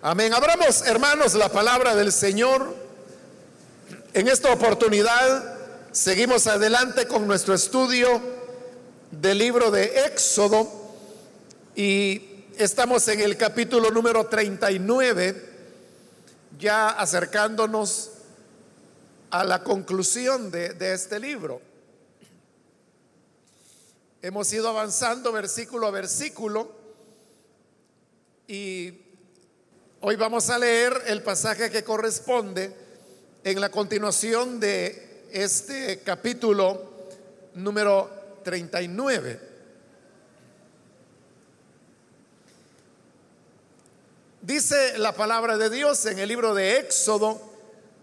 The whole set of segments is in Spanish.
Amén. Abramos, hermanos, la palabra del Señor. En esta oportunidad seguimos adelante con nuestro estudio del libro de Éxodo y estamos en el capítulo número 39, ya acercándonos a la conclusión de, este libro. Hemos ido avanzando versículo a versículo y Hoy vamos a leer el pasaje que corresponde en la continuación de este capítulo número 39. Dice la palabra de Dios en el libro de Éxodo,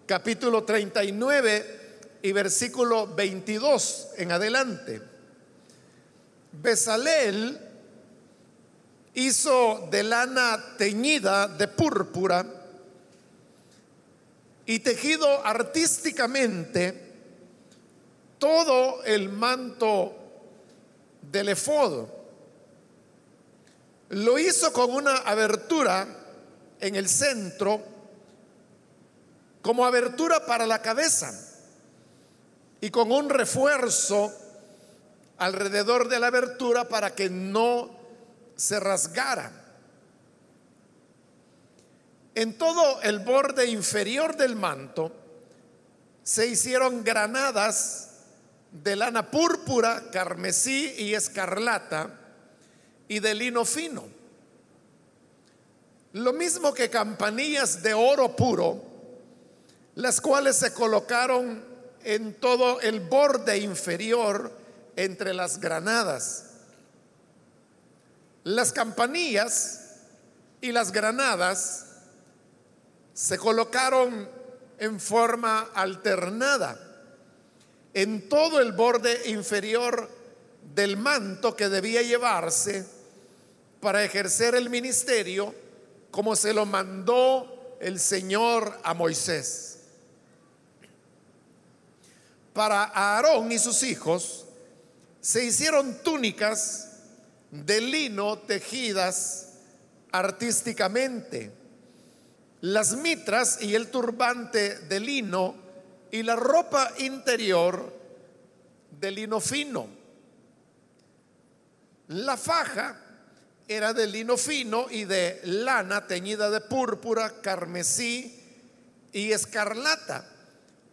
capítulo 39 y versículo 22 en adelante. Besalel hizo de lana teñida de púrpura y tejido artísticamente todo el manto del efod. Lo hizo con una abertura en el centro, como abertura para la cabeza, y con un refuerzo alrededor de la abertura para que no se rasgara. En todo el borde inferior del manto se hicieron granadas de lana púrpura, carmesí y escarlata y de lino fino. Lo mismo que campanillas de oro puro, las cuales se colocaron en todo el borde inferior entre las granadas. Las campanillas y las granadas se colocaron en forma alternada en todo el borde inferior del manto que debía llevarse para ejercer el ministerio como se lo mandó el Señor a Moisés. Para Aarón y sus hijos se hicieron túnicas de lino tejidas artísticamente, las mitras y el turbante de lino y la ropa interior de lino fino. La faja era de lino fino y de lana teñida de púrpura, carmesí y escarlata,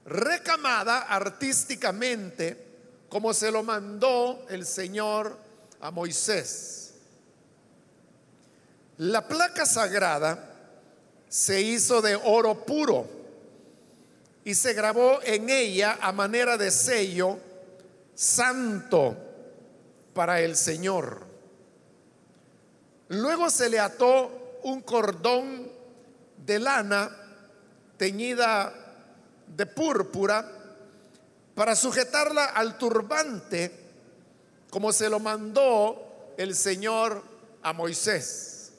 recamada artísticamente como se lo mandó el Señor a Moisés. La placa sagrada se hizo de oro puro y se grabó en ella a manera de sello santo para el Señor. Luego se le ató un cordón de lana teñida de púrpura para sujetarla al turbante como se lo mandó el Señor a Moisés.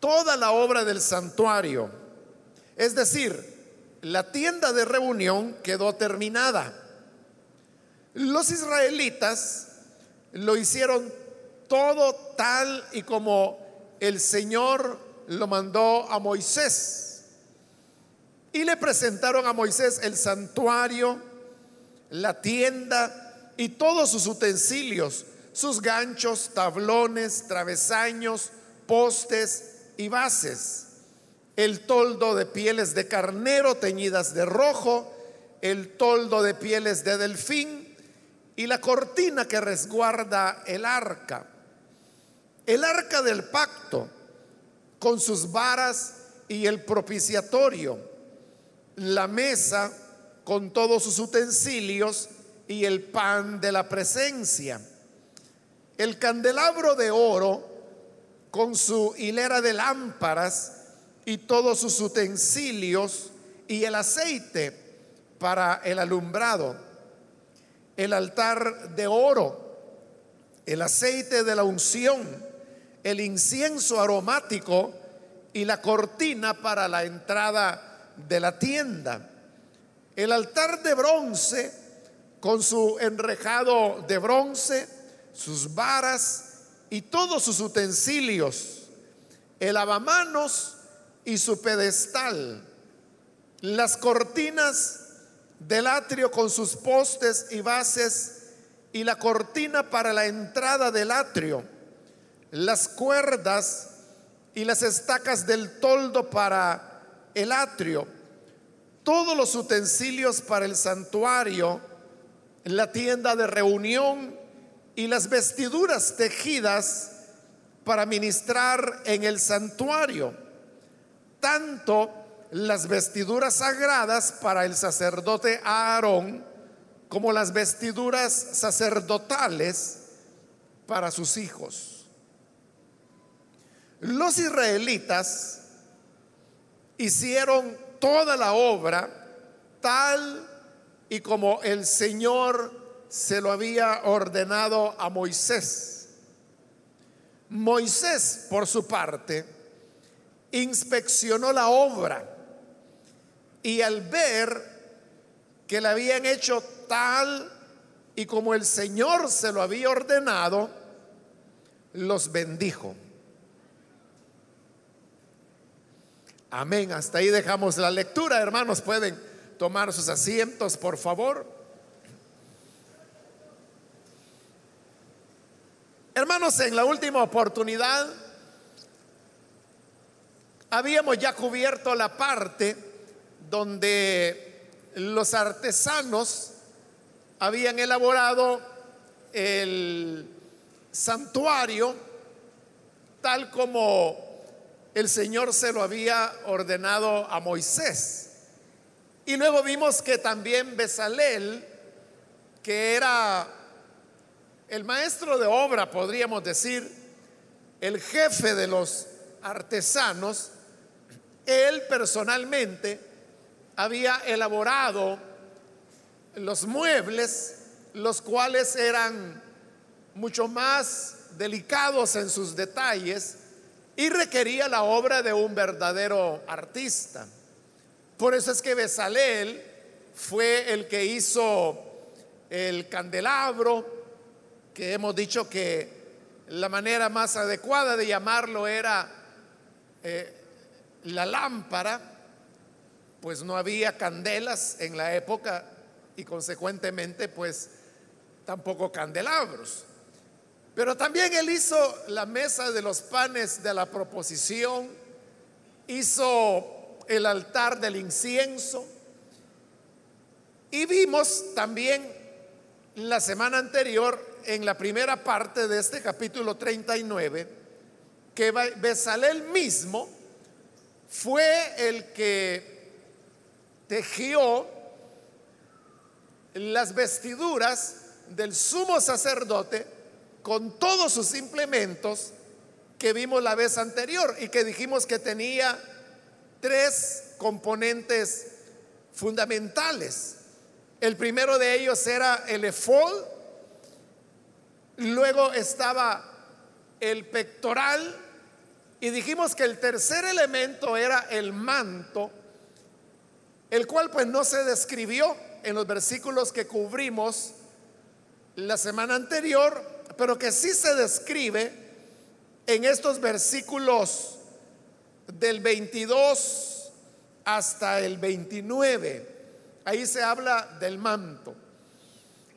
Toda la obra del santuario, es decir, la tienda de reunión quedó terminada. Los israelitas lo hicieron todo tal y como el Señor lo mandó a Moisés. Y le presentaron a Moisés el santuario, la tienda y todos sus utensilios, sus ganchos, tablones, travesaños, postes y bases, el toldo de pieles de carnero teñidas de rojo, el toldo de pieles de delfín y la cortina que resguarda el arca. El arca del pacto con sus varas y el propiciatorio, la mesa con todos sus utensilios y el pan de la presencia. El candelabro de oro con su hilera de lámparas y todos sus utensilios y el aceite para el alumbrado. El altar de oro, el aceite de la unción, el incienso aromático y la cortina para la entrada de la tienda. El altar de bronce con su enrejado de bronce, sus varas y todos sus utensilios, el lavamanos y su pedestal, las cortinas del atrio con sus postes y bases y la cortina para la entrada del atrio, las cuerdas y las estacas del toldo para el atrio, todos los utensilios para el santuario, la tienda de reunión y las vestiduras tejidas para ministrar en el santuario, tanto las vestiduras sagradas para el sacerdote Aarón, como las vestiduras sacerdotales para sus hijos. Los israelitas hicieron toda la obra tal y como el Señor se lo había ordenado a Moisés. Moisés, por su parte, inspeccionó la obra y al ver que la habían hecho tal y como el Señor se lo había ordenado, los bendijo. Amén. Hasta ahí dejamos la lectura. Hermanos, pueden tomar sus asientos, por favor. Hermanos, en la última oportunidad habíamos ya cubierto la parte donde los artesanos habían elaborado el santuario tal como el Señor se lo había ordenado a Moisés. Y luego vimos que también Besalel, que era el maestro de obra, podríamos decir, el jefe de los artesanos, él personalmente había elaborado los muebles, los cuales eran mucho más delicados en sus detalles y requería la obra de un verdadero artista. Por eso es que Besalel fue el que hizo el candelabro, que hemos dicho que la manera más adecuada de llamarlo era eh, la lámpara, pues no había candelas en la época y consecuentemente pues tampoco candelabros. Pero también él hizo la mesa de los panes de la proposición, hizo el altar del incienso. Y vimos también la semana anterior en la primera parte de este capítulo 39 que Besalel mismo fue el que tejió las vestiduras del sumo sacerdote con todos sus implementos que vimos la vez anterior y que dijimos que tenía tres componentes fundamentales. El primero de ellos era el efod, luego estaba el pectoral y dijimos que el tercer elemento era el manto, el cual pues no se describió en los versículos que cubrimos la semana anterior, pero que sí se describe en estos versículos del 22 hasta el 29. Ahí se habla del manto.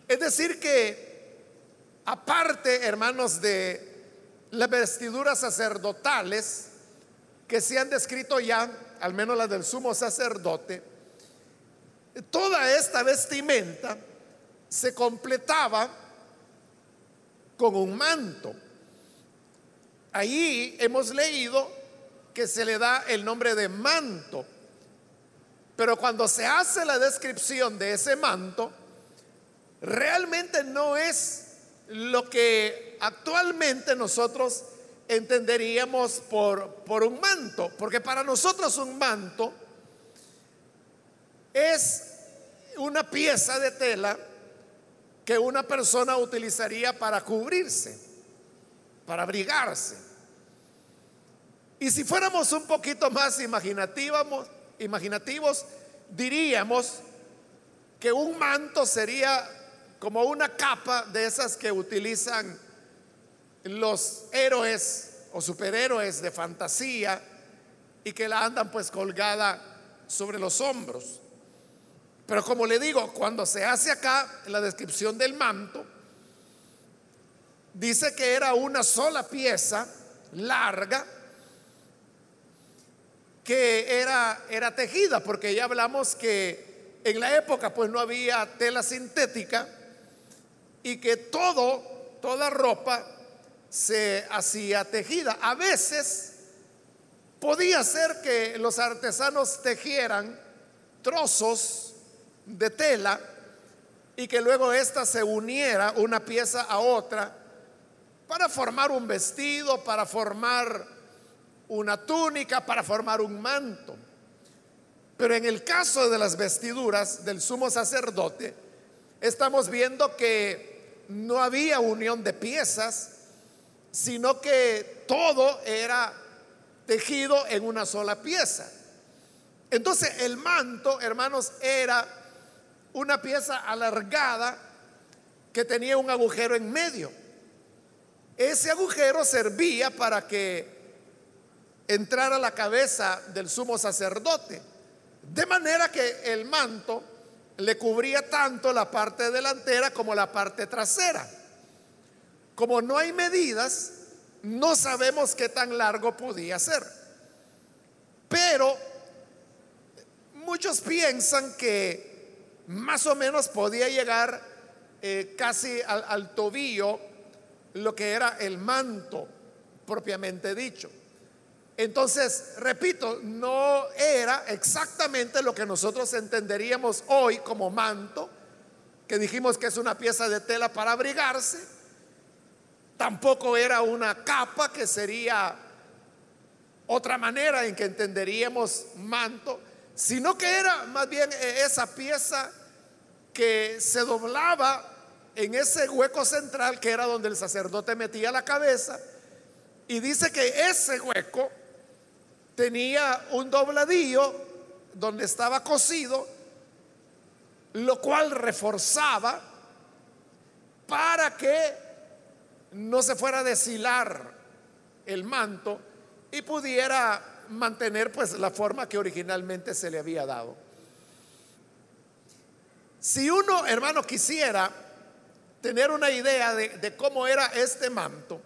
Es decir, que aparte, hermanos, de las vestiduras sacerdotales que se han descrito ya, al menos las del sumo sacerdote, toda esta vestimenta se completaba con un manto. Ahí hemos leído que se le da el nombre de manto, pero cuando se hace la descripción de ese manto, realmente no es lo que actualmente nosotros entenderíamos por, por un manto, porque para nosotros un manto es una pieza de tela que una persona utilizaría para cubrirse, para abrigarse. Y si fuéramos un poquito más imaginativos, imaginativos diríamos que un manto sería como una capa de esas que utilizan los héroes o superhéroes de fantasía y que la andan pues colgada sobre los hombros. Pero como le digo, cuando se hace acá la descripción del manto, dice que era una sola pieza larga que era, era tejida, porque ya hablamos que en la época pues no había tela sintética y que todo, toda ropa se hacía tejida. A veces podía ser que los artesanos tejieran trozos de tela y que luego ésta se uniera una pieza a otra para formar un vestido, para formar una túnica, para formar un manto. Pero en el caso de las vestiduras del sumo sacerdote, estamos viendo que no había unión de piezas, sino que todo era tejido en una sola pieza. Entonces el manto, hermanos, era una pieza alargada que tenía un agujero en medio. Ese agujero servía para que entrara la cabeza del sumo sacerdote. De manera que el manto le cubría tanto la parte delantera como la parte trasera. Como no hay medidas, no sabemos qué tan largo podía ser. Pero muchos piensan que más o menos podía llegar eh, casi al tobillo lo que era el manto propiamente dicho. Entonces, repito, no era exactamente lo que nosotros entenderíamos hoy como manto, que dijimos que es una pieza de tela para abrigarse. Tampoco era una capa que sería otra manera en que entenderíamos manto, sino que era más bien esa pieza que se doblaba en ese hueco central que era donde el sacerdote metía la cabeza. Y dice que ese hueco tenía un dobladillo donde estaba cosido, lo cual reforzaba para que no se fuera a deshilar el manto y pudiera mantener pues la forma que originalmente se le había dado. Si uno, hermano, quisiera tener una idea de, cómo era este manto.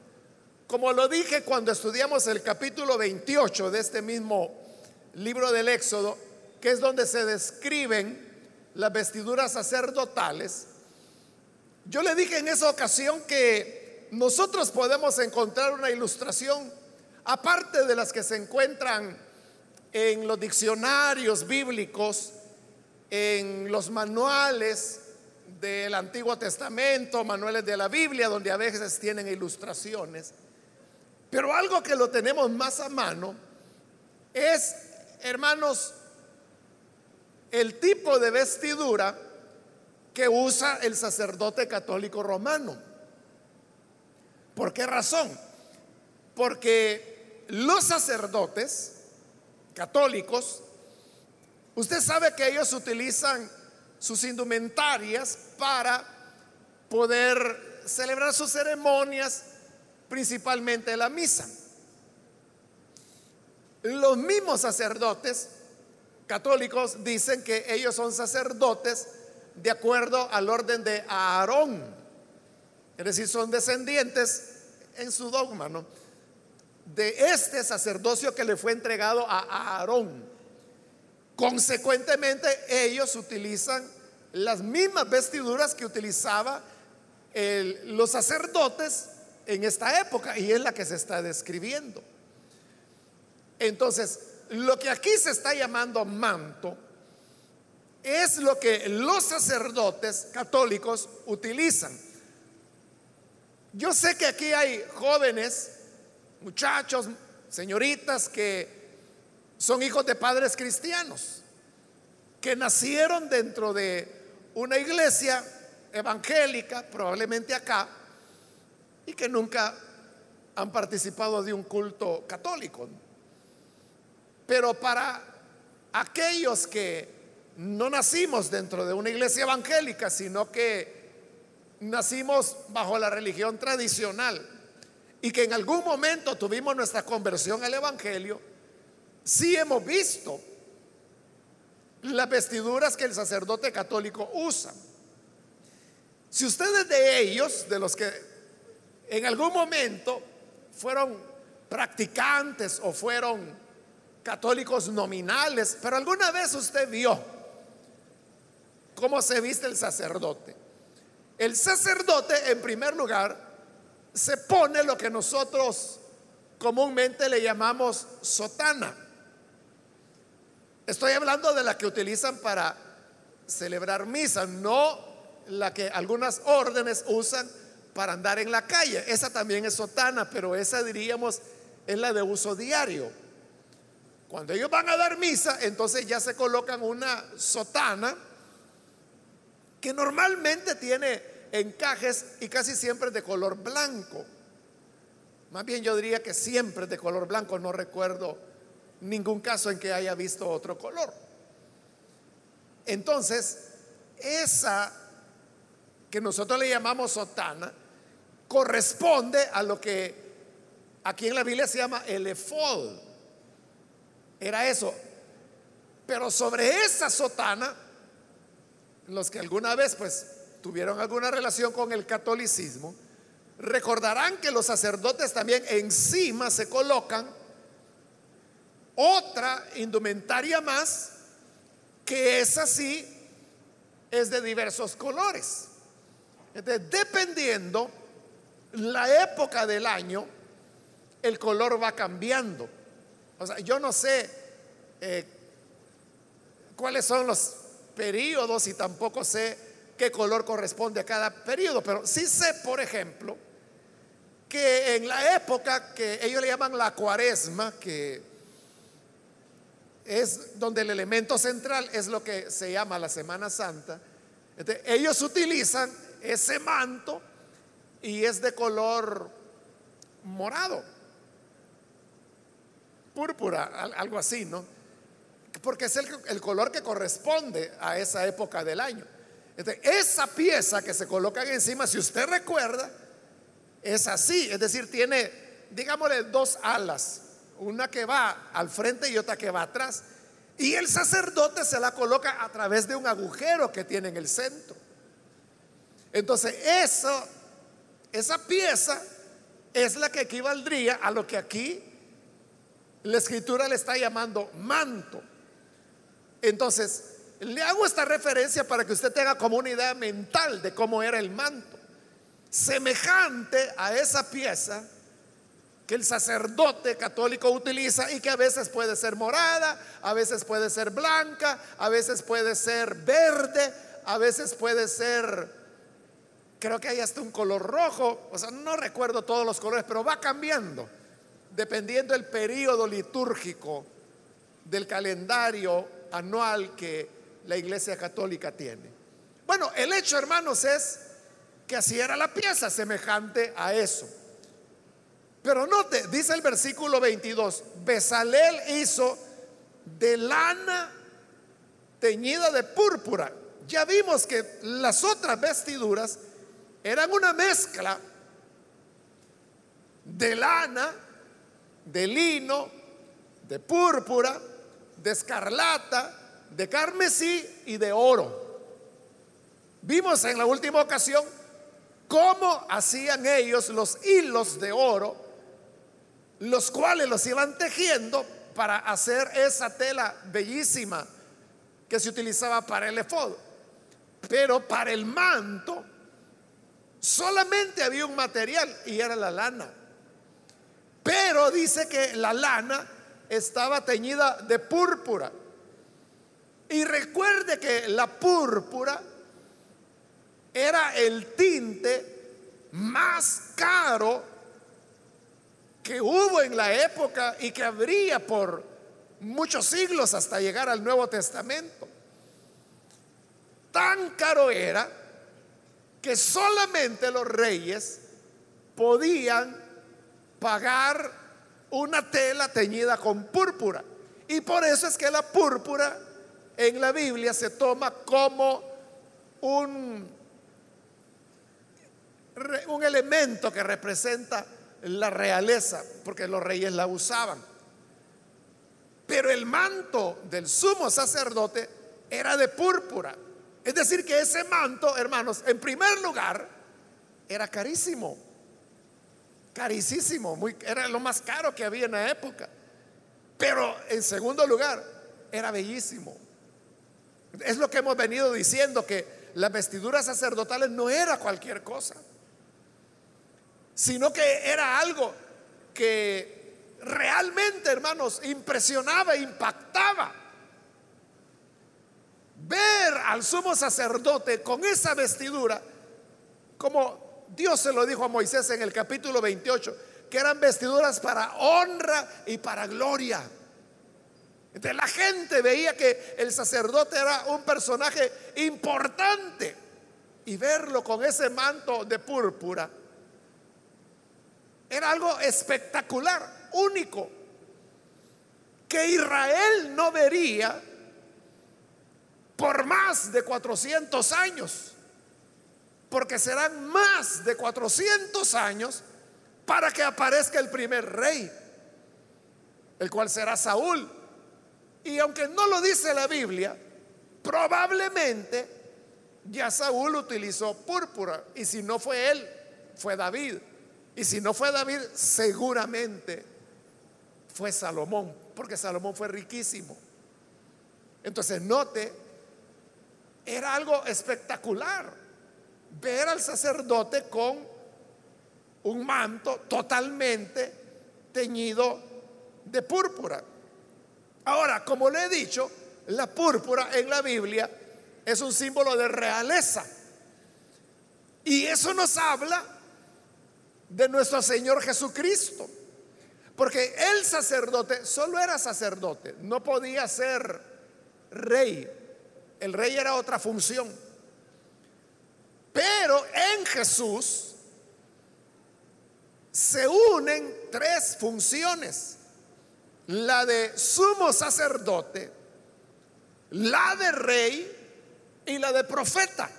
Como lo dije cuando estudiamos el capítulo 28 de este mismo libro del Éxodo, que es donde se describen las vestiduras sacerdotales, yo le dije en esa ocasión que nosotros podemos encontrar una ilustración, aparte de las que se encuentran en los diccionarios bíblicos, en los manuales del Antiguo Testamento, manuales de la Biblia, donde a veces tienen ilustraciones. Pero algo que lo tenemos más a mano es, hermanos, el tipo de vestidura que usa el sacerdote católico romano. ¿Por qué razón? Porque los sacerdotes católicos, usted sabe que ellos utilizan sus indumentarias para poder celebrar sus ceremonias, principalmente la misa. Los mismos sacerdotes católicos dicen que ellos son sacerdotes de acuerdo al orden de Aarón, es decir, son descendientes en su dogma, ¿no? De este sacerdocio que le fue entregado a Aarón. Consecuentemente, ellos utilizan las mismas vestiduras que utilizaba los sacerdotes en esta época y es la que se está describiendo. Entonces, lo que aquí se está llamando manto es lo que los sacerdotes católicos utilizan. Yo sé que aquí hay jóvenes, muchachos, señoritas que son hijos de padres cristianos que nacieron dentro de una iglesia evangélica, probablemente acá, y que nunca han participado de un culto católico. Pero para aquellos que no nacimos dentro de una iglesia evangélica, sino que nacimos bajo la religión tradicional, y que en algún momento tuvimos nuestra conversión al Evangelio, sí hemos visto las vestiduras que el sacerdote católico usa. Si ustedes de ellos, de los que en algún momento fueron practicantes o fueron católicos nominales, pero alguna vez usted vio cómo se viste el sacerdote. El sacerdote, en primer lugar, se pone lo que nosotros comúnmente le llamamos sotana. Estoy hablando de la que utilizan para celebrar misa, no la que algunas órdenes usan para andar en la calle. Esa también es sotana, pero esa diríamos es la de uso diario. Cuando ellos van a dar misa, entonces ya se colocan una sotana que normalmente tiene encajes y casi siempre de color blanco. Más bien yo diría que siempre de color blanco, no recuerdo ningún caso en que haya visto otro color. Entonces, esa que nosotros le llamamos sotana corresponde a lo que aquí en la Biblia se llama el efod. Era eso. Pero sobre esa sotana, los que alguna vez pues tuvieron alguna relación con el catolicismo, recordarán que los sacerdotes también encima se colocan otra indumentaria más que es así, es de diversos colores. Dependiendo la época del año, el color va cambiando. O sea, yo no sé eh, cuáles son los periodos y tampoco sé qué color corresponde a cada periodo, pero sí sé, por ejemplo, que en la época que ellos le llaman la cuaresma, que es donde el elemento central es lo que se llama la Semana Santa, ellos utilizan ese manto y es de color morado, púrpura, algo así, ¿no? Porque es el, color que corresponde a esa época del año. esa pieza que se coloca encima, si usted recuerda, es así, es decir, tiene, digámosle, dos alas, una que va al frente y otra que va atrás. Y el sacerdote se la coloca a través de un agujero que tiene en el centro. Entonces, eso esa pieza es la que equivaldría a lo que aquí la escritura le está llamando manto. Entonces, le hago esta referencia para que usted tenga como una idea mental de cómo era el manto. Semejante a esa pieza que el sacerdote católico utiliza y que a veces puede ser morada, a veces puede ser blanca, a veces puede ser verde, a veces puede ser Creo que hay hasta un color rojo, o sea, no recuerdo todos los colores, pero va cambiando dependiendo del periodo litúrgico del calendario anual que la Iglesia Católica tiene. Bueno, el hecho, hermanos, es que así era la pieza, semejante a eso. Pero note, dice el versículo 22, Besalel hizo de lana teñida de púrpura. Ya vimos que las otras vestiduras eran una mezcla de lana, de lino, de púrpura, de escarlata, de carmesí y de oro. Vimos en la última ocasión cómo hacían ellos los hilos de oro, los cuales los iban tejiendo para hacer esa tela bellísima que se utilizaba para el efod. Pero para el manto Solamente había un material y era la lana. Pero dice que la lana estaba teñida de púrpura. Y recuerde que la púrpura era el tinte más caro que hubo en la época y que habría por muchos siglos hasta llegar al Nuevo Testamento. Tan caro era que solamente los reyes podían pagar una tela teñida con púrpura. Y por eso es que la púrpura en la Biblia se toma como un, un elemento que representa la realeza, porque los reyes la usaban. Pero el manto del sumo sacerdote era de púrpura. Es decir, que ese manto, hermanos, en primer lugar, era carísimo. Carísimo, muy, era lo más caro que había en la época. Pero en segundo lugar, era bellísimo. Es lo que hemos venido diciendo, que las vestiduras sacerdotales no era cualquier cosa, sino que era algo que realmente, hermanos, impresionaba, impactaba. Ver al sumo sacerdote con esa vestidura, como Dios se lo dijo a Moisés en el capítulo 28, que eran vestiduras para honra y para gloria. Entonces la gente veía que el sacerdote era un personaje importante y verlo con ese manto de púrpura era algo espectacular, único, que Israel no vería por más de 400 años, porque serán más de 400 años para que aparezca el primer rey, el cual será Saúl. Y aunque no lo dice la Biblia, probablemente ya Saúl utilizó púrpura. Y si no fue él, fue David. Y si no fue David, seguramente fue Salomón, porque Salomón fue riquísimo. Entonces, note, era algo espectacular ver al sacerdote con un manto totalmente teñido de púrpura. Ahora, como le he dicho, la púrpura en la Biblia es un símbolo de realeza. Y eso nos habla de nuestro Señor Jesucristo. Porque el sacerdote solo era sacerdote, no podía ser rey. El rey era otra función. Pero en Jesús se unen tres funciones la de sumo sacerdote, la de rey y la de profeta.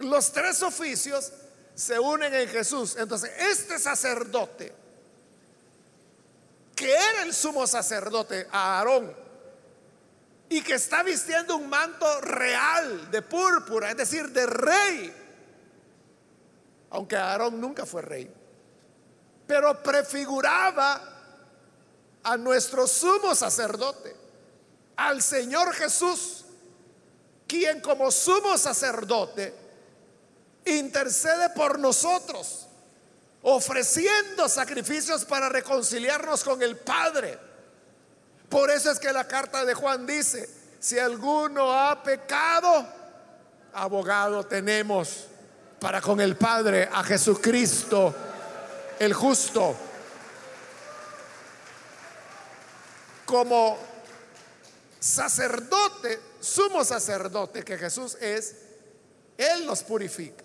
Los tres oficios se unen en Jesús. Entonces, este sacerdote, que era el sumo sacerdote, Aarón, y que está vistiendo un manto real de púrpura, es decir, de rey, aunque Aarón nunca fue rey, pero prefiguraba a nuestro sumo sacerdote, al Señor Jesús, quien como sumo sacerdote intercede por nosotros, ofreciendo sacrificios para reconciliarnos con el Padre. Por eso es que la carta de Juan dice, si alguno ha pecado, abogado tenemos para con el Padre a Jesucristo el justo. como sacerdote, sumo sacerdote que Jesús es, Él nos purifica.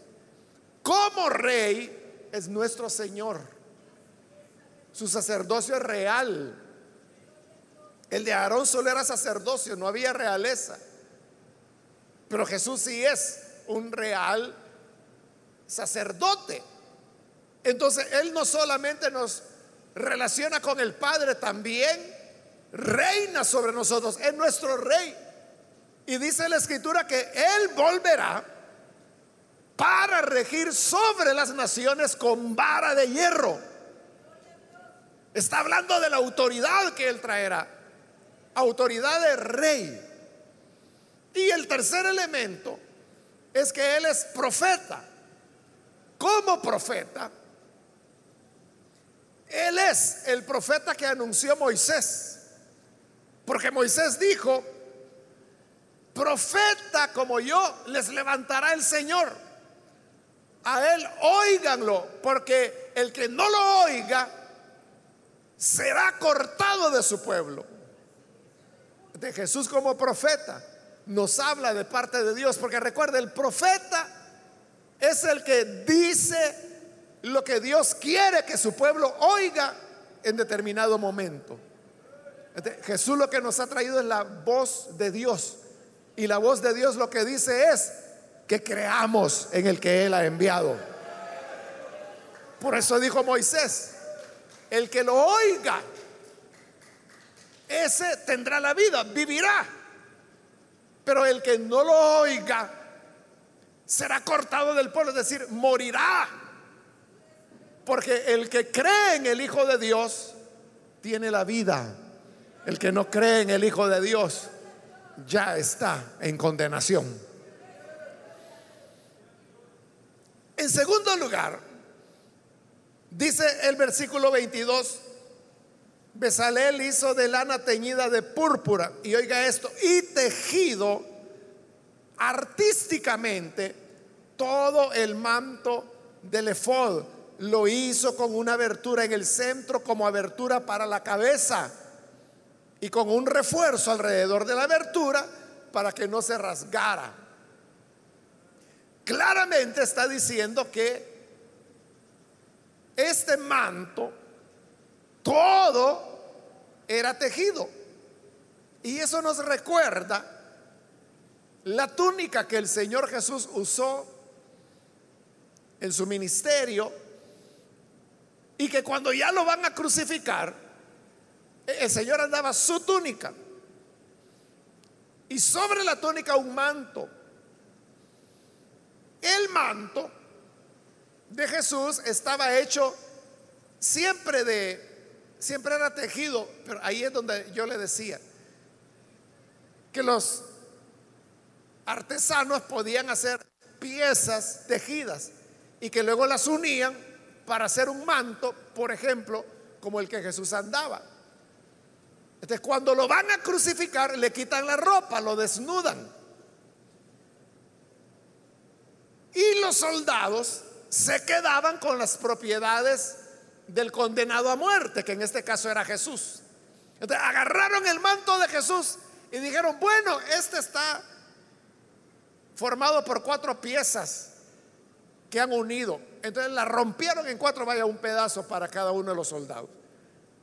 Como rey es nuestro Señor. Su sacerdocio es real. El de Aarón solo era sacerdocio, no había realeza. Pero Jesús sí es un real sacerdote. Entonces Él no solamente nos relaciona con el Padre, también reina sobre nosotros, es nuestro rey. Y dice la escritura que Él volverá para regir sobre las naciones con vara de hierro. Está hablando de la autoridad que Él traerá, autoridad de rey. Y el tercer elemento es que Él es profeta. Como profeta, Él es el profeta que anunció Moisés. Porque Moisés dijo, profeta como yo les levantará el Señor. A él oíganlo, porque el que no lo oiga será cortado de su pueblo. De Jesús como profeta nos habla de parte de Dios, porque recuerda, el profeta es el que dice lo que Dios quiere que su pueblo oiga en determinado momento. Este, Jesús lo que nos ha traído es la voz de Dios. Y la voz de Dios lo que dice es que creamos en el que Él ha enviado. Por eso dijo Moisés, el que lo oiga, ese tendrá la vida, vivirá. Pero el que no lo oiga será cortado del pueblo, es decir, morirá. Porque el que cree en el Hijo de Dios tiene la vida. El que no cree en el Hijo de Dios ya está en condenación. En segundo lugar, dice el versículo 22, Besalel hizo de lana teñida de púrpura, y oiga esto, y tejido artísticamente todo el manto del efod. Lo hizo con una abertura en el centro como abertura para la cabeza y con un refuerzo alrededor de la abertura para que no se rasgara. Claramente está diciendo que este manto, todo era tejido. Y eso nos recuerda la túnica que el Señor Jesús usó en su ministerio y que cuando ya lo van a crucificar, el Señor andaba su túnica y sobre la túnica un manto. El manto de Jesús estaba hecho siempre de, siempre era tejido, pero ahí es donde yo le decía que los artesanos podían hacer piezas tejidas y que luego las unían para hacer un manto, por ejemplo, como el que Jesús andaba. Entonces, cuando lo van a crucificar, le quitan la ropa, lo desnudan. Y los soldados se quedaban con las propiedades del condenado a muerte, que en este caso era Jesús. Entonces agarraron el manto de Jesús y dijeron, bueno, este está formado por cuatro piezas que han unido. Entonces la rompieron en cuatro, vaya un pedazo para cada uno de los soldados.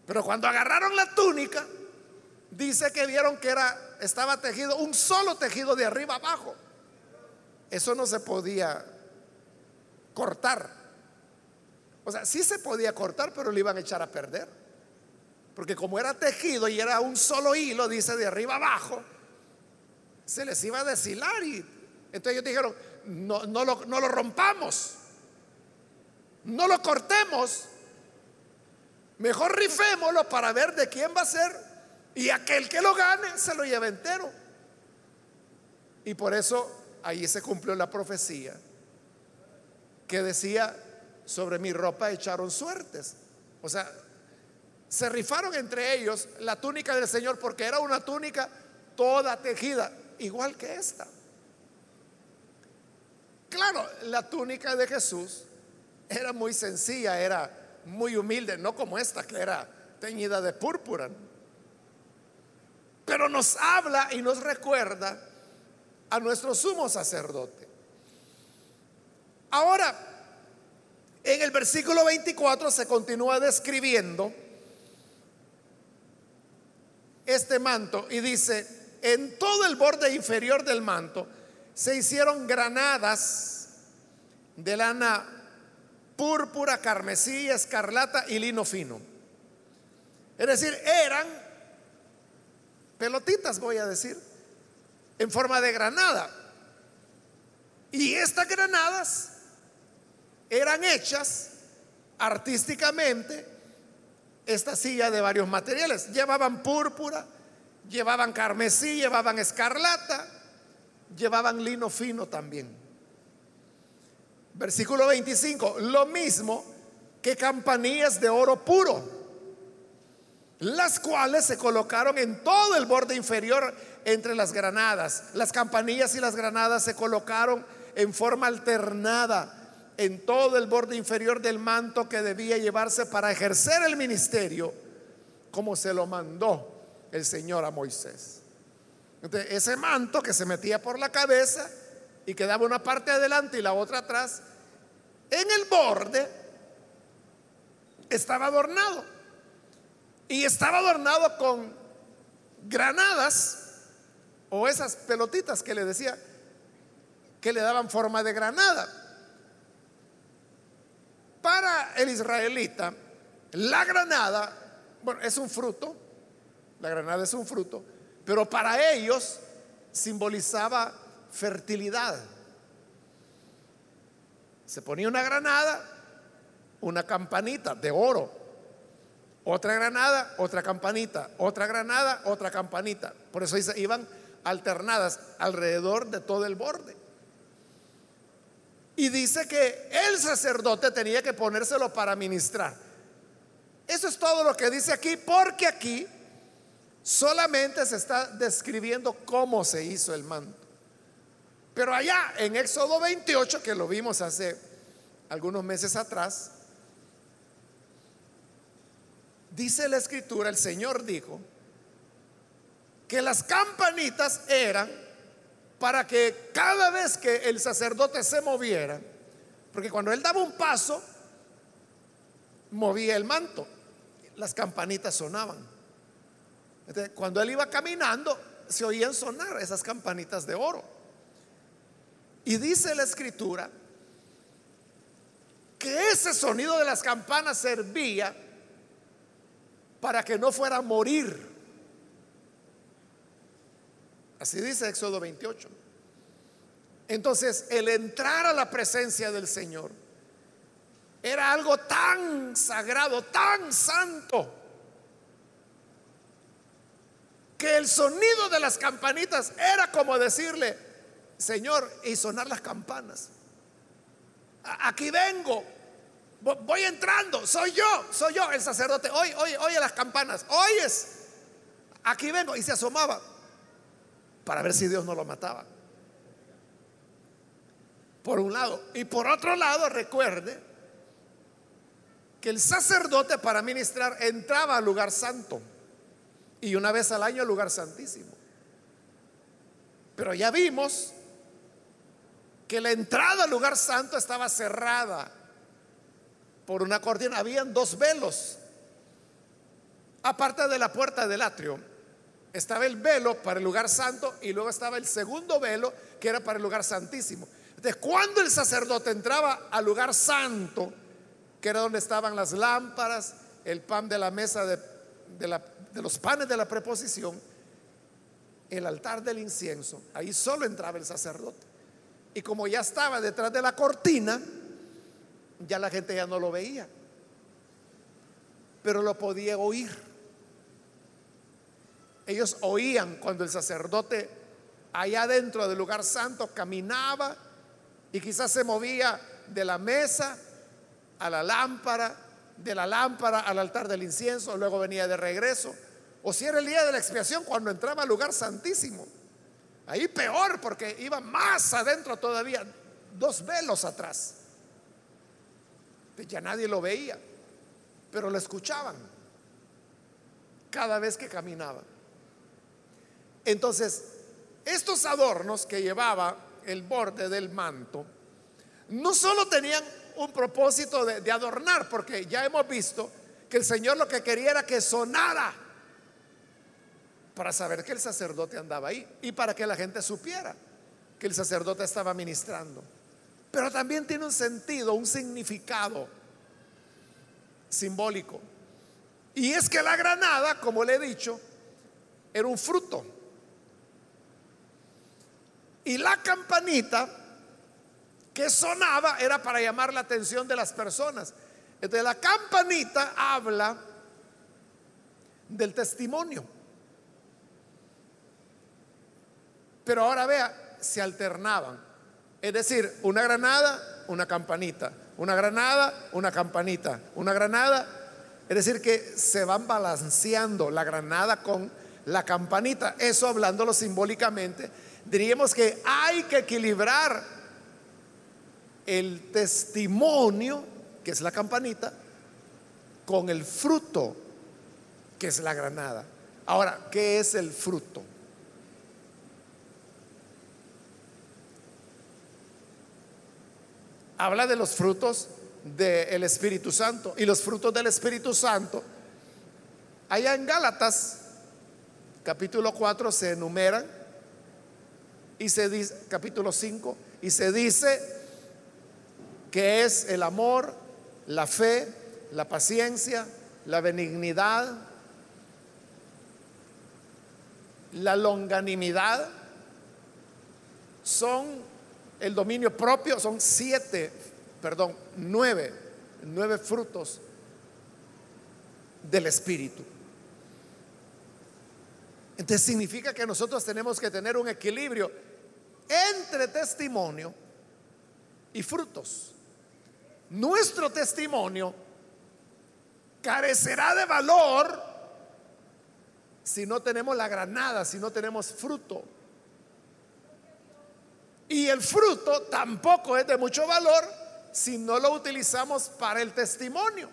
Pero cuando agarraron la túnica, dice que vieron que era estaba tejido un solo tejido de arriba abajo. Eso no se podía cortar. O sea, sí se podía cortar, pero lo iban a echar a perder. Porque como era tejido y era un solo hilo, dice de arriba abajo, se les iba a deshilar y entonces ellos dijeron, no, no, lo, no lo rompamos, no lo cortemos, mejor rifémoslo para ver de quién va a ser y aquel que lo gane se lo lleva entero. Y por eso ahí se cumplió la profecía que decía, sobre mi ropa echaron suertes. O sea, se rifaron entre ellos la túnica del Señor porque era una túnica toda tejida, igual que esta. Claro, la túnica de Jesús era muy sencilla, era muy humilde, no como esta que era teñida de púrpura. Pero nos habla y nos recuerda a nuestro sumo sacerdote. Ahora, en el versículo 24 se continúa describiendo este manto y dice, en todo el borde inferior del manto se hicieron granadas de lana púrpura, carmesí, escarlata y lino fino. Es decir, eran pelotitas, voy a decir, en forma de granada. Y estas granadas eran hechas artísticamente, esta silla de varios materiales. Llevaban púrpura, llevaban carmesí, llevaban escarlata llevaban lino fino también. Versículo 25, lo mismo que campanillas de oro puro, las cuales se colocaron en todo el borde inferior entre las granadas. Las campanillas y las granadas se colocaron en forma alternada en todo el borde inferior del manto que debía llevarse para ejercer el ministerio, como se lo mandó el Señor a Moisés ese manto que se metía por la cabeza y quedaba una parte adelante y la otra atrás, en el borde estaba adornado. Y estaba adornado con granadas o esas pelotitas que le decía que le daban forma de granada para el israelita, la granada, bueno, es un fruto, la granada es un fruto, pero para ellos simbolizaba fertilidad. Se ponía una granada, una campanita de oro, otra granada, otra campanita, otra granada, otra campanita. Por eso iban alternadas alrededor de todo el borde. Y dice que el sacerdote tenía que ponérselo para ministrar. Eso es todo lo que dice aquí, porque aquí solamente se está describiendo cómo se hizo el manto. Pero allá en Éxodo 28, que lo vimos hace algunos meses atrás, dice la escritura, el Señor dijo, que las campanitas eran para que cada vez que el sacerdote se moviera, porque cuando él daba un paso, movía el manto, las campanitas sonaban. cuando él iba caminando, se oían sonar esas campanitas de oro. Y dice la escritura que ese sonido de las campanas servía para que no fuera a morir Así dice Éxodo 28. Entonces, el entrar a la presencia del Señor era algo tan sagrado, tan santo, que el sonido de las campanitas era como decirle, Señor, y sonar las campanas. Aquí vengo, voy entrando, soy yo, soy yo el sacerdote. Oye, oye, oye las campanas, oyes, aquí vengo. Y se asomaba para ver si Dios no lo mataba. Por un lado. Y por otro lado, recuerde que el sacerdote para ministrar entraba al lugar santo y una vez al año al lugar santísimo. Pero ya vimos que la entrada al lugar santo estaba cerrada por una cortina. Habían dos velos, aparte de la puerta del atrio estaba el velo para el lugar santo y luego estaba el segundo velo que era para el lugar santísimo. Entonces, cuando el sacerdote entraba al lugar santo, que era donde estaban las lámparas, el pan de la mesa de, los panes de la preposición, el altar del incienso, ahí solo entraba el sacerdote. Y como ya estaba detrás de la cortina, ya la gente ya no lo veía, pero lo podía oír. Ellos oían cuando el sacerdote allá dentro del lugar santo caminaba y quizás se movía de la mesa a la lámpara, de la lámpara al altar del incienso, luego venía de regreso. O si era el día de la expiación, cuando entraba al lugar santísimo. Ahí peor, porque iba más adentro todavía, dos velos atrás. Ya nadie lo veía, pero lo escuchaban cada vez que caminaba. Entonces, estos adornos que llevaba el borde del manto, no solo tenían un propósito de, adornar, porque ya hemos visto que el Señor lo que quería era que sonara para saber que el sacerdote andaba ahí y para que la gente supiera que el sacerdote estaba ministrando. Pero también tiene un sentido, un significado simbólico. Y es que la granada, como le he dicho, era un fruto. Y la campanita que sonaba era para llamar la atención de las personas. Entonces la campanita habla del testimonio. Pero ahora vea, se alternaban. Es decir, una granada, una campanita, una granada, una campanita, una granada. Es decir, que se van balanceando la granada con la campanita. Eso hablándolo simbólicamente diríamos que hay que equilibrar el testimonio, que es la campanita, con el fruto, que es la granada. Ahora, ¿qué es el fruto? Habla de los frutos del Espíritu Santo. Y los frutos del Espíritu Santo, allá en Gálatas, capítulo 4, se enumeran y se dice, capítulo 5, y se dice que es el amor, la fe, la paciencia, la benignidad, la longanimidad, son el dominio propio, son siete, perdón, nueve, nueve frutos del Espíritu. Entonces significa que nosotros tenemos que tener un equilibrio entre testimonio y frutos. Nuestro testimonio carecerá de valor si no tenemos la granada, si no tenemos fruto. Y el fruto tampoco es de mucho valor si no lo utilizamos para el testimonio.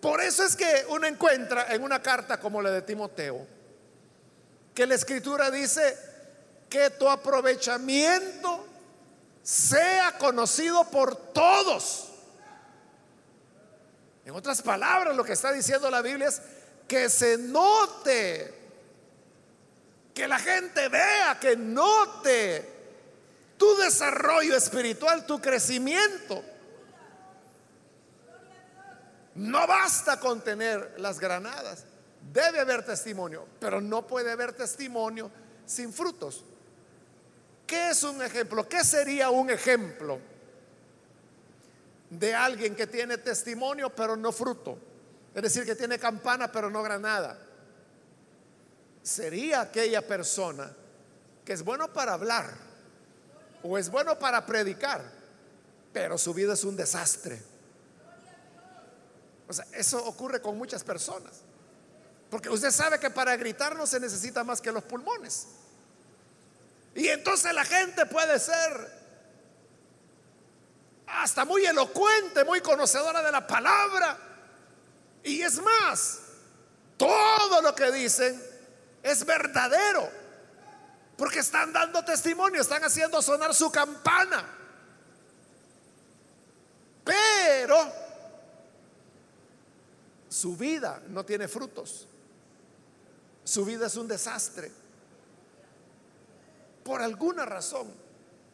Por eso es que uno encuentra en una carta como la de Timoteo, que la escritura dice que tu aprovechamiento sea conocido por todos. En otras palabras, lo que está diciendo la Biblia es que se note, que la gente vea, que note tu desarrollo espiritual, tu crecimiento. No basta con tener las granadas. Debe haber testimonio, pero no puede haber testimonio sin frutos. ¿Qué es un ejemplo? ¿Qué sería un ejemplo de alguien que tiene testimonio pero no fruto? Es decir, que tiene campana pero no granada. Sería aquella persona que es bueno para hablar o es bueno para predicar, pero su vida es un desastre. O sea, eso ocurre con muchas personas. Porque usted sabe que para gritar no se necesita más que los pulmones. Y entonces la gente puede ser hasta muy elocuente, muy conocedora de la palabra. Y es más, todo lo que dicen es verdadero. Porque están dando testimonio, están haciendo sonar su campana. Pero su vida no tiene frutos. Su vida es un desastre. Por alguna razón,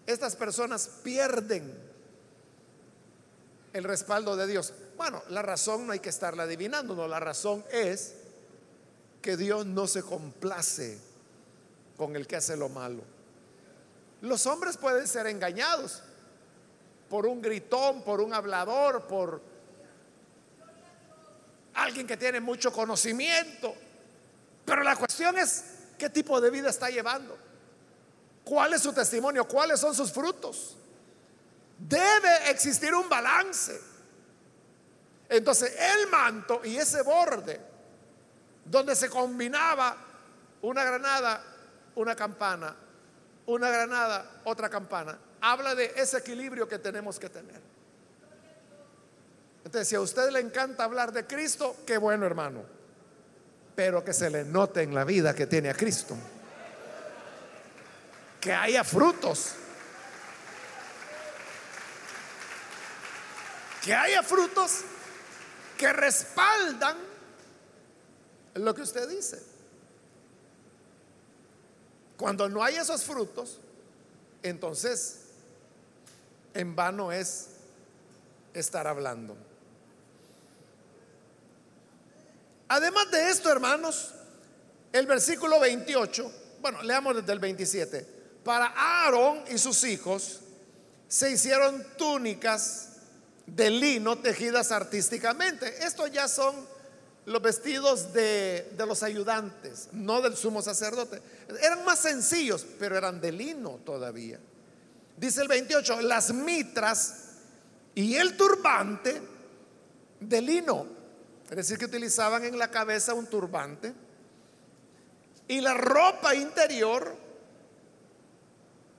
estas personas pierden el respaldo de Dios. Bueno, la razón no hay que estarla adivinando, no, la razón es que Dios no se complace con el que hace lo malo. Los hombres pueden ser engañados por un gritón, por un hablador, por alguien que tiene mucho conocimiento. Pero la cuestión es qué tipo de vida está llevando. ¿Cuál es su testimonio? ¿Cuáles son sus frutos? Debe existir un balance. Entonces, el manto y ese borde, donde se combinaba una granada, una campana, una granada, otra campana, habla de ese equilibrio que tenemos que tener. Entonces, si a usted le encanta hablar de Cristo, qué bueno hermano, pero que se le note en la vida que tiene a Cristo. Que haya frutos. Que haya frutos que respaldan lo que usted dice. Cuando no hay esos frutos, entonces en vano es estar hablando. Además de esto, hermanos, el versículo 28, bueno, leamos desde el 27. Para Aarón y sus hijos se hicieron túnicas de lino tejidas artísticamente. Estos ya son los vestidos de, de, los ayudantes, no del sumo sacerdote. Eran más sencillos, pero eran de lino todavía. Dice el 28, las mitras y el turbante de lino. Es decir, que utilizaban en la cabeza un turbante. Y la ropa interior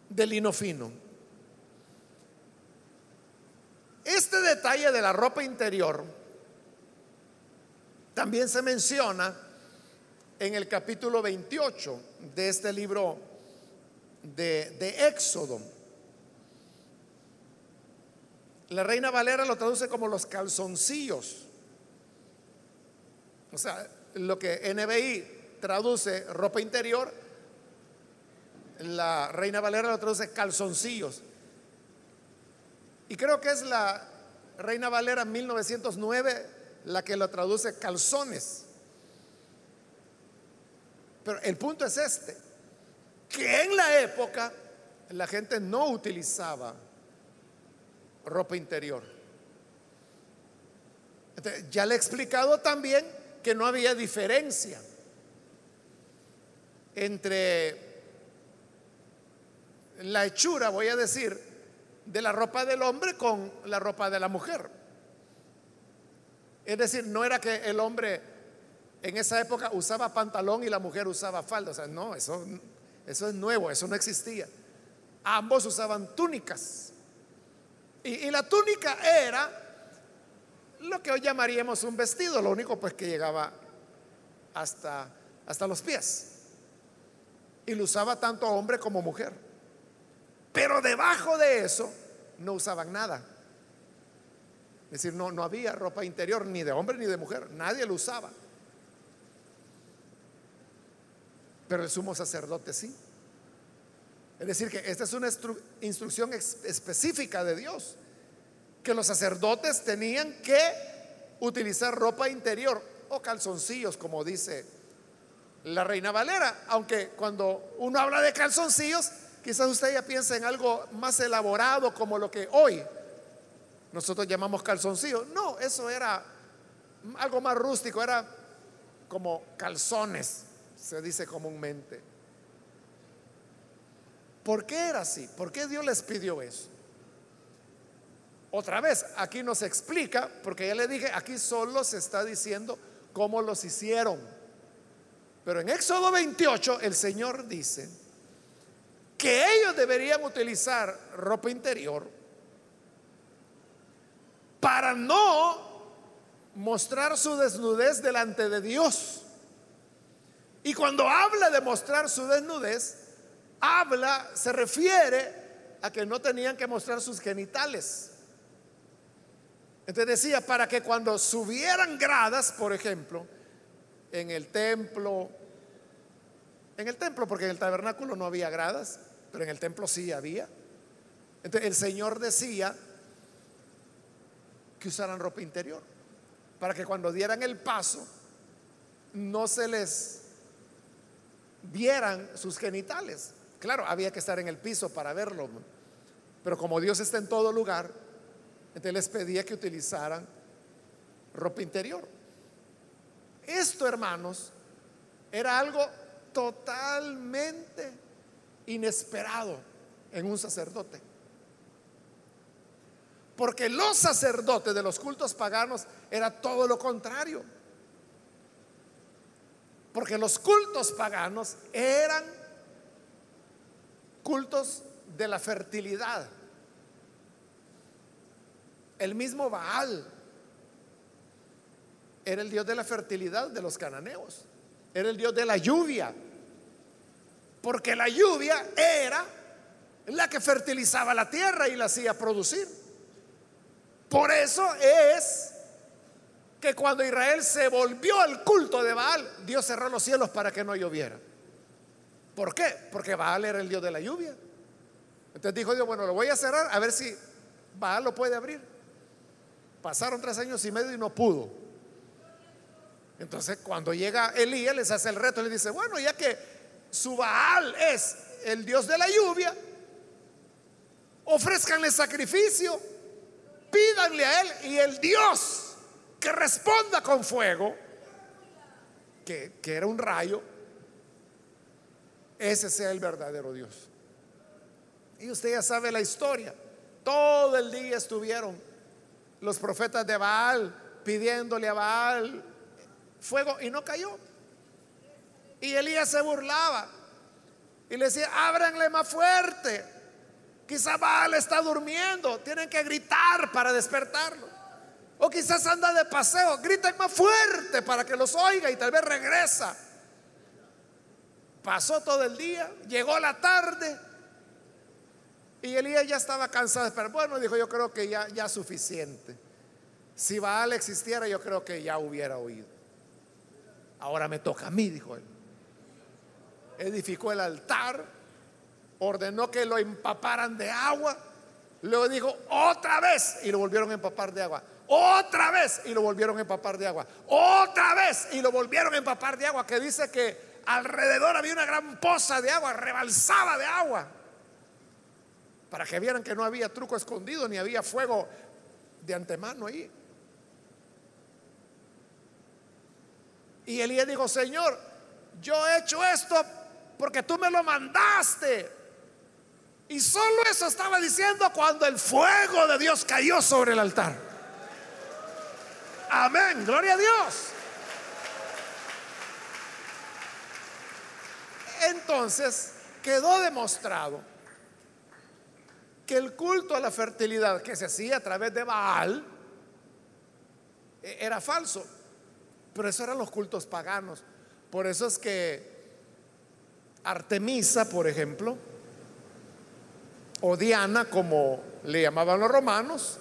de lino fino. Este detalle de la ropa interior también se menciona en el capítulo 28 de este libro de, de Éxodo. La Reina Valera lo traduce como los calzoncillos. O sea, lo que NBI traduce ropa interior, la Reina Valera lo traduce calzoncillos. Y creo que es la, Reina Valera 1909 la que lo traduce calzones. Pero el punto es este, que en la época la gente no utilizaba ropa interior. ya le he explicado también que no había diferencia entre la hechura, voy a decir, de la ropa del hombre con la ropa de la mujer. Es decir, no era que el hombre en esa época usaba pantalón y la mujer usaba falda. O sea, no, eso, eso es nuevo, eso no existía. Ambos usaban túnicas. Y, la túnica era lo que hoy llamaríamos un vestido, lo único pues que llegaba hasta, hasta los pies. Y lo usaba tanto hombre como mujer. Pero debajo de eso no usaban nada. Es decir, no, no había ropa interior ni de hombre ni de mujer. Nadie lo usaba. Pero el sumo sacerdote sí. Es decir, que esta es una instrucción específica de Dios. Que los sacerdotes tenían que utilizar ropa interior o calzoncillos, como dice la reina Valera. Aunque cuando uno habla de calzoncillos, quizás usted ya piensa en algo más elaborado como lo que hoy nosotros llamamos calzoncillo. No, eso era algo más rústico, era como calzones, se dice comúnmente. ¿Por qué era así? ¿Por qué Dios les pidió eso? Otra vez, aquí nos explica, porque ya le dije, aquí solo se está diciendo cómo los hicieron. Pero en Éxodo 28 el Señor dice que ellos deberían utilizar ropa interior para no mostrar su desnudez delante de Dios. Y cuando habla de mostrar su desnudez, habla, se refiere a que no tenían que mostrar sus genitales. Entonces decía, para que cuando subieran gradas, por ejemplo, en el templo, en el templo, porque en el tabernáculo no había gradas, pero en el templo sí había. Entonces el Señor decía, que usaran ropa interior, para que cuando dieran el paso no se les vieran sus genitales. Claro, había que estar en el piso para verlo, pero como Dios está en todo lugar, entonces les pedía que utilizaran ropa interior. Esto, hermanos, era algo totalmente inesperado en un sacerdote. Porque los sacerdotes de los cultos paganos era todo lo contrario. Porque los cultos paganos eran cultos de la fertilidad. El mismo Baal era el dios de la fertilidad de los cananeos. Era el dios de la lluvia. Porque la lluvia era la que fertilizaba la tierra y la hacía producir. Por eso es que cuando Israel se volvió al culto de Baal, Dios cerró los cielos para que no lloviera. ¿Por qué? Porque Baal era el Dios de la lluvia. Entonces dijo Dios, bueno, lo voy a cerrar a ver si Baal lo puede abrir. Pasaron tres años y medio y no pudo. Entonces cuando llega Elías les hace el reto, le dice, bueno, ya que su Baal es el Dios de la lluvia, ofrezcanle sacrificio pídanle a Él y el Dios que responda con fuego, que, era un rayo, ese sea el verdadero Dios. Y usted ya sabe la historia. Todo el día estuvieron los profetas de Baal pidiéndole a Baal fuego y no cayó. Y Elías se burlaba y le decía, ábranle más fuerte. Quizá Baal está durmiendo, tienen que gritar para despertarlo. O quizás anda de paseo, griten más fuerte para que los oiga y tal vez regresa. Pasó todo el día, llegó la tarde y Elías ya estaba cansado Pero Bueno, dijo, yo creo que ya, ya suficiente. Si Baal existiera, yo creo que ya hubiera oído. Ahora me toca a mí, dijo él. Edificó el altar ordenó que lo empaparan de agua, Luego dijo, otra vez, y lo volvieron a empapar de agua. Otra vez, y lo volvieron a empapar de agua. Otra vez, y lo volvieron a empapar de agua, que dice que alrededor había una gran poza de agua, rebalsaba de agua. Para que vieran que no había truco escondido, ni había fuego de antemano ahí. Y Elías dijo, Señor, yo he hecho esto porque tú me lo mandaste. Y solo eso estaba diciendo cuando el fuego de Dios cayó sobre el altar. Amén, gloria a Dios. Entonces quedó demostrado que el culto a la fertilidad que se hacía a través de Baal e-, era falso. Pero eso eran los cultos paganos. Por eso es que Artemisa, por ejemplo, o Diana, como le llamaban los romanos,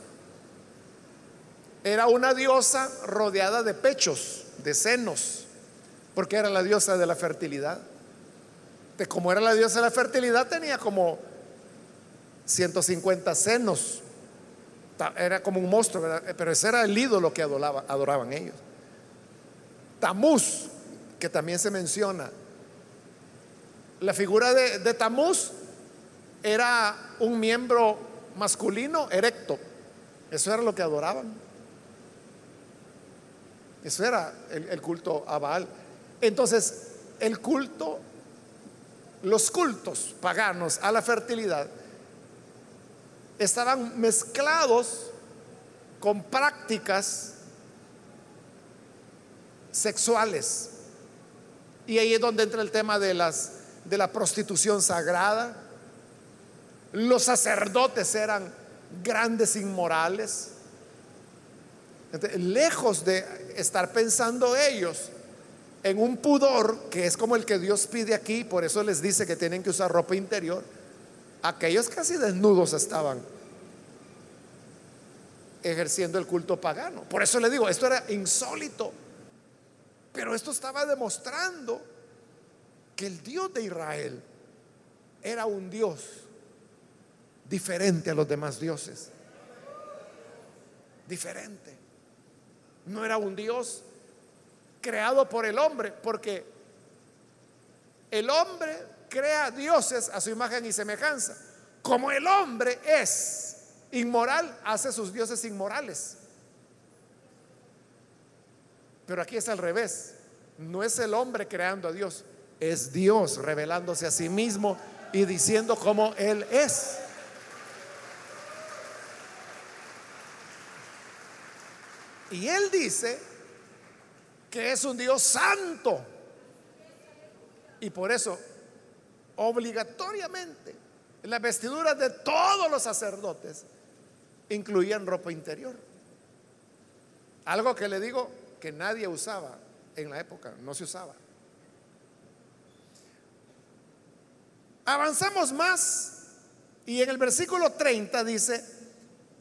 era una diosa rodeada de pechos, de senos, porque era la diosa de la fertilidad. De como era la diosa de la fertilidad, tenía como 150 senos. Era como un monstruo, pero ese era el ídolo que adoraban ellos. Tamuz, que también se menciona. La figura de, de Tamuz era un miembro masculino erecto. Eso era lo que adoraban. Eso era el, el, culto a Baal. Entonces, el culto, los cultos paganos a la fertilidad estaban mezclados con prácticas sexuales. Y ahí es donde entra el tema de, las, de la prostitución sagrada. Los sacerdotes eran grandes inmorales. lejos de estar pensando ellos en un pudor que es como el que Dios pide aquí, por eso les dice que tienen que usar ropa interior, aquellos casi desnudos estaban ejerciendo el culto pagano. Por eso le digo, esto era insólito. Pero esto estaba demostrando que el Dios de Israel era un Dios diferente a los demás dioses. Diferente. No era un Dios creado por el hombre, porque el hombre crea dioses a su imagen y semejanza. Como el hombre es inmoral, hace sus dioses inmorales. Pero aquí es al revés. No es el hombre creando a Dios, es Dios revelándose a sí mismo y diciendo cómo Él es. Y Él dice que es un Dios santo. Y por eso, obligatoriamente, las vestiduras de todos los sacerdotes incluían ropa interior. Algo que le digo, que nadie usaba en la época, no se usaba. Avanzamos más y en el versículo 30 dice,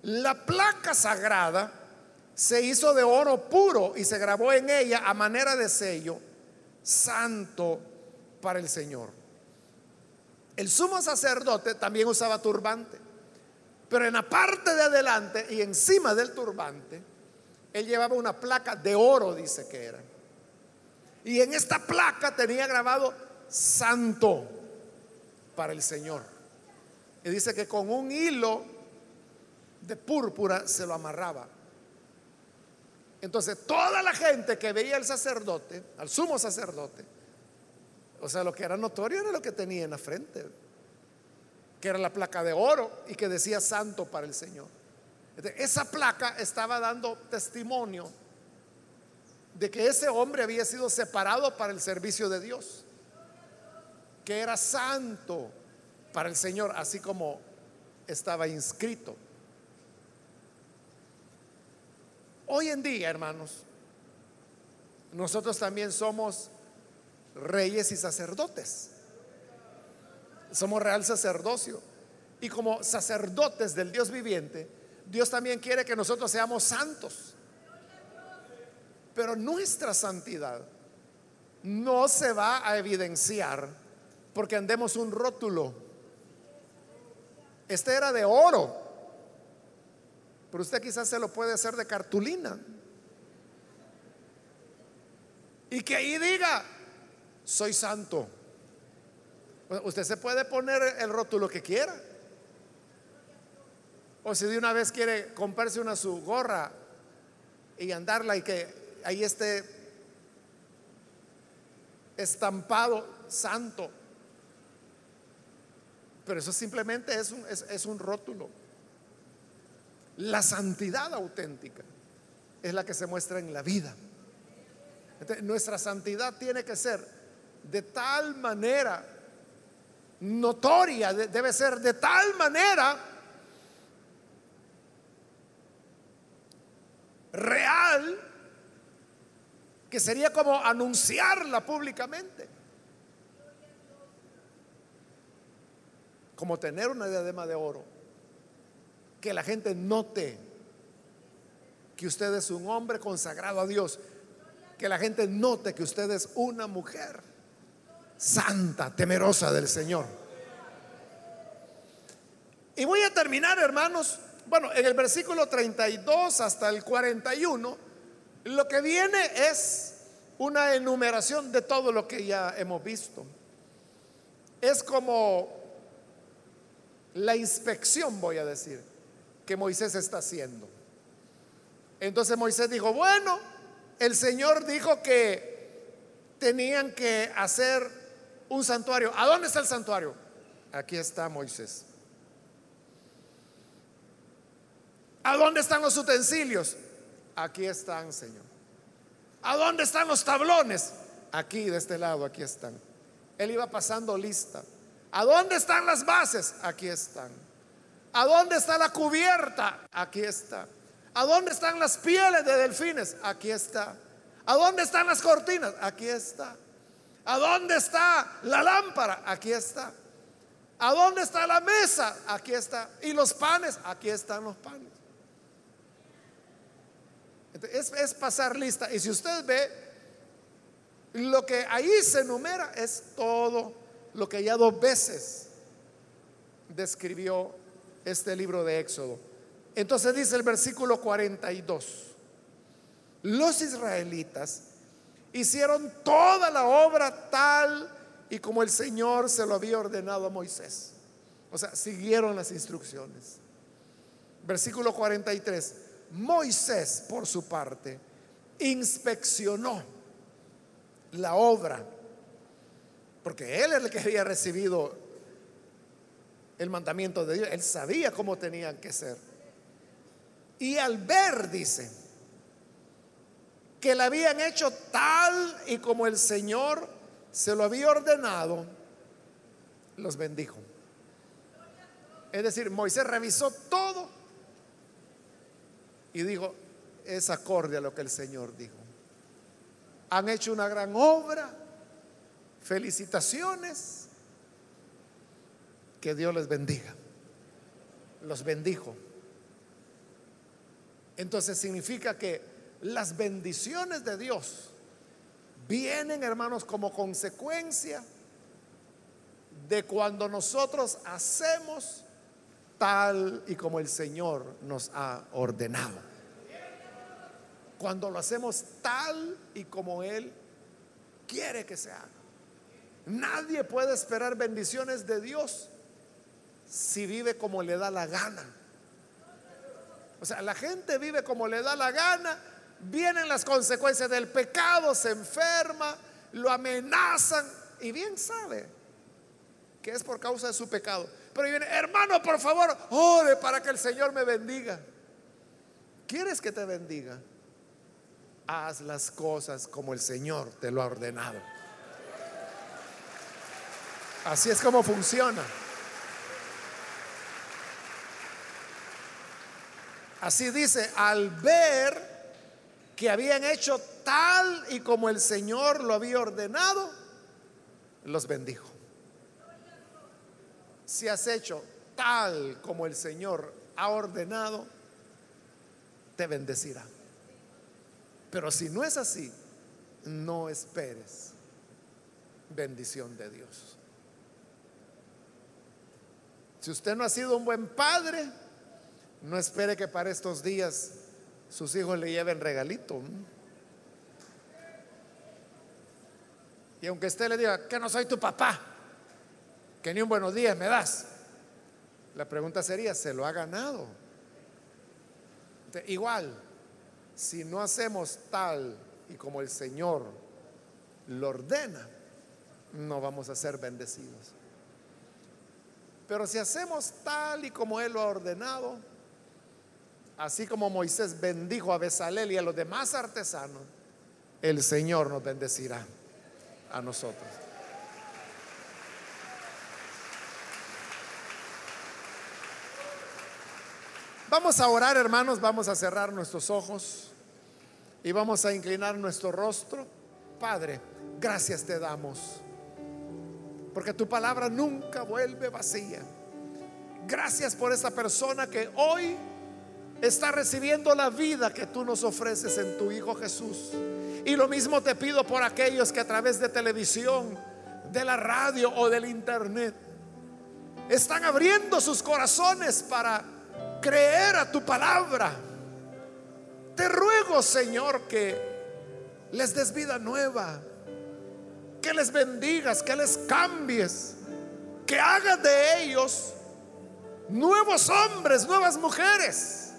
la placa sagrada se hizo de oro puro y se grabó en ella a manera de sello, santo para el Señor. El sumo sacerdote también usaba turbante, pero en la parte de adelante y encima del turbante él llevaba una placa de oro, dice que era. Y en esta placa tenía grabado santo para el Señor. Y dice que con un hilo de púrpura se lo amarraba. Entonces toda la gente que veía al sacerdote, al sumo sacerdote, o sea, lo que era notorio era lo que tenía en la frente, que era la placa de oro y que decía santo para el Señor. Esa placa estaba dando testimonio de que ese hombre había sido separado para el servicio de Dios, que era santo para el Señor, así como estaba inscrito. Hoy en día, hermanos, nosotros también somos reyes y sacerdotes. Somos real sacerdocio. Y como sacerdotes del Dios viviente, Dios también quiere que nosotros seamos santos. Pero nuestra santidad no se va a evidenciar porque andemos un rótulo. Este era de oro pero usted quizás se lo puede hacer de cartulina. Y que ahí diga, soy santo. Usted se puede poner el rótulo que quiera. O si de una vez quiere comprarse una su gorra y andarla y que ahí esté estampado santo. Pero eso simplemente es un, es un rótulo. La santidad auténtica es la que se muestra en la vida. nuestra santidad tiene que ser de tal manera notoria, debe ser de tal manera real que sería como anunciarla públicamente. Como tener una diadema de oro. Que la gente note que usted es un hombre consagrado a Dios. Que la gente note que usted es una mujer santa, temerosa del Señor. Y voy a terminar, hermanos, bueno, en el versículo 32 hasta el 41, lo que viene es una enumeración de todo lo que ya hemos visto. Es como la inspección, voy a decir, que Moisés está haciendo. Entonces Moisés dijo, bueno, el Señor dijo que tenían que hacer un santuario. ¿A dónde está el santuario? Aquí está Moisés. ¿A dónde están los utensilios? Aquí están, Señor. ¿A dónde están los tablones? Aquí, de este lado, aquí están. Él iba pasando lista. ¿A dónde están las bases? Aquí están. ¿A dónde está la cubierta? Aquí está. ¿A dónde están las pieles de delfines? Aquí está. ¿A dónde están las cortinas? Aquí está. ¿A dónde está la lámpara? Aquí está. ¿A dónde está la mesa? Aquí está. ¿Y los panes? Aquí están los panes. Es, pasar lista. Y si usted ve, lo que ahí se enumera es todo lo que ya dos veces describió este libro de Éxodo. Entonces dice el versículo 42, los israelitas hicieron toda la obra tal y como el Señor se lo había ordenado a Moisés. O sea, siguieron las instrucciones. Versículo 43. Moisés, por su parte, inspeccionó la obra, porque él es el que había recibido el mandamiento de Dios, él sabía cómo tenían que ser. Y al ver, dice, que la habían hecho tal y como el Señor se lo había ordenado, los bendijo. Es decir, Moisés revisó todo y dijo, es acorde a lo que el Señor dijo. Han hecho una gran obra, felicitaciones, que Dios les bendiga. Los bendijo. Entonces significa que las bendiciones de Dios vienen, hermanos, como consecuencia de cuando nosotros hacemos tal y como el Señor nos ha ordenado. Cuando lo hacemos tal y como Él quiere que se haga. Nadie puede esperar bendiciones de Dios si vive como le da la gana. O sea, la gente vive como le da la gana, vienen las consecuencias del pecado, se enferma, lo amenazan y bien sabe que es por causa de su pecado. Pero viene, hermano, por favor, ore para que el Señor me bendiga. ¿Quieres que te bendiga? Haz las cosas como el Señor te lo ha ordenado. Así es como funciona. Así dice, al ver que habían hecho tal y como el Señor lo había ordenado, los bendijo si has hecho tal como el Señor ha ordenado, te bendecirá. Pero si no es así, no esperes bendición de Dios. Si usted no ha sido un buen padre, No espere que para estos días sus hijos le lleven regalito. Y aunque usted le diga que no soy tu papá, que ni un buenos días me das, la pregunta sería, ¿se lo ha ganado? igual, si no hacemos tal y como el Señor lo ordena, no vamos a ser bendecidos. Pero si hacemos tal y como Él lo ha ordenado, así como Moisés bendijo a Besalel y a los demás artesanos, el Señor nos bendecirá a nosotros. Vamos a orar, hermanos, vamos a cerrar nuestros ojos y vamos a inclinar nuestro rostro. Padre, gracias te damos, porque tu palabra nunca vuelve vacía. Gracias por esa persona que hoy está recibiendo la vida que tú nos ofreces en tu Hijo Jesús. Y lo mismo te pido por aquellos que a través de televisión, de la radio o del internet están abriendo sus corazones para creer a tu palabra. Te ruego, Señor, que les des vida nueva, que les bendigas, que les cambies, que hagas de ellos nuevos hombres, nuevas mujeres,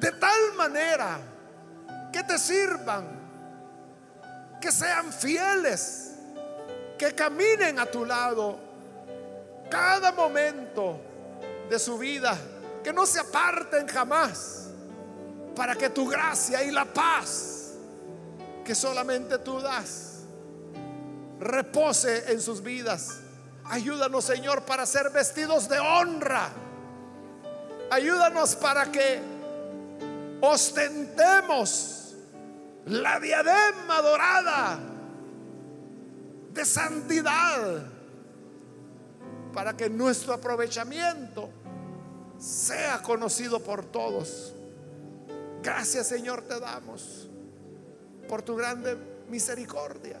de tal manera que te sirvan que sean fieles, que caminen a tu lado cada momento de su vida, que no se aparten jamás, para que tu gracia y la paz que solamente tú das repose en sus vidas. Ayúdanos, Señor, para ser vestidos de honra. Ayúdanos para que ostentemos la diadema dorada de santidad para que nuestro aprovechamiento sea conocido por todos. Gracias Señor te damos por tu grande misericordia.